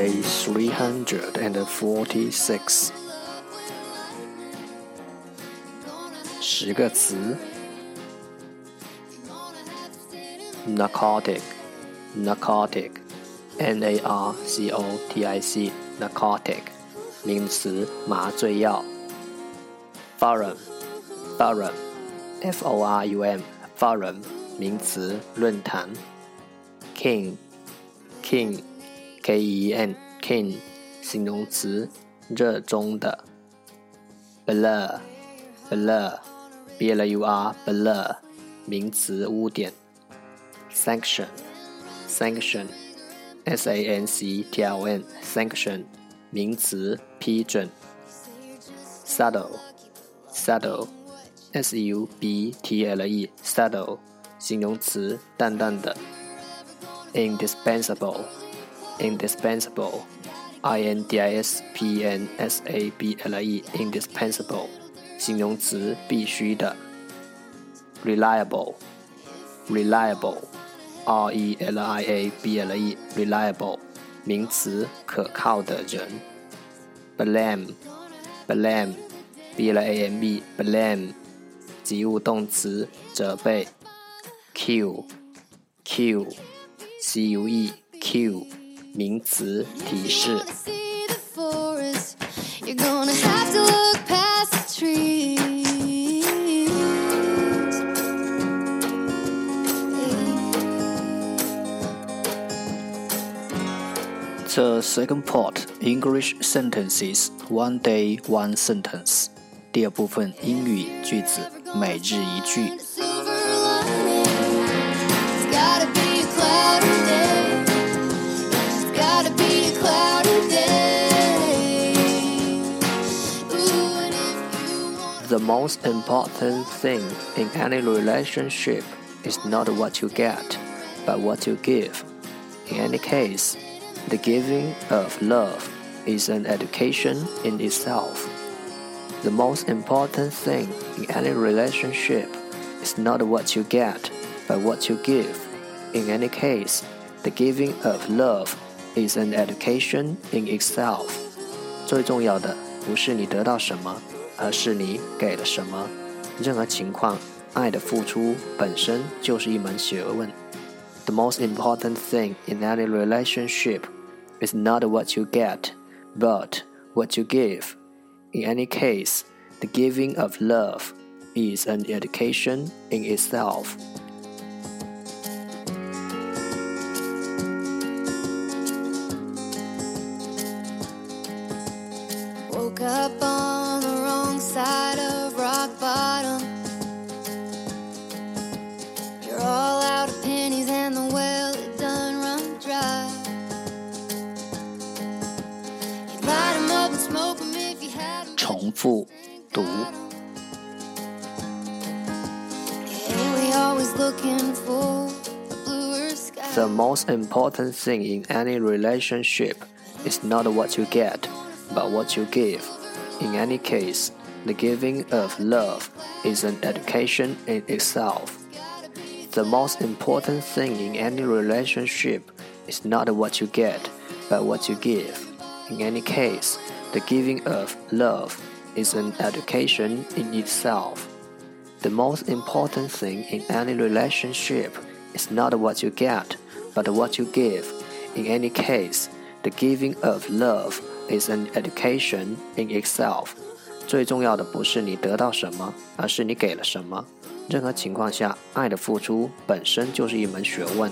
day 346. 十个词. narcotic, n a r c o t i c, N-A-R-C-O-T-I-C, narcotic, 名词，麻醉药. forum, f o r u m, keen keen。E N KIN 形容词，热衷的。Blur Blur B L U R Blur，名词，污点。Sanction Sanction S A N C T I O N Sanction，名词，批准。Saddle Saddle S U B T L E Saddle，形容词，淡淡的。Indispensable indispensable, i n d i s p n s a b l e indispensable，形容词必须的。reliable, reliable, r e l i a b l e. Reliable，名词可靠的人。blame, blame, b l a m e. Blame，及物动词责备。cue, cue, c u e. Cue。名词提示。The second part English sentences one day one sentence。第二部分英语句子每日一句。most important thing in any relationship is not what you get, but what you give. In any case, the giving of love is an education in itself. The most important thing in any relationship is not what you get, but what you give. In any case, the giving of love is an education in itself. 最重要的不是你得到什么。 而是你给了什么。任何情况，爱的付出本身就是一门学问。The most important thing in any relationship is not what you get, but what you give. In any case, the giving of love is an education in itself. 复读。The most important thing in any relationship is not what you get, but what you give. In any case, the giving of love is an education in itself. The most important thing in any relationship is not what you get, but what you give. In any case, the giving of love is an education in itself. The most important thing in any relationship is not what you get, but what you give. In any case, the giving of love is an education in itself. 最重要的不是你得到什么，而是你给了什么。任何情况下，爱的付出本身就是一门学问。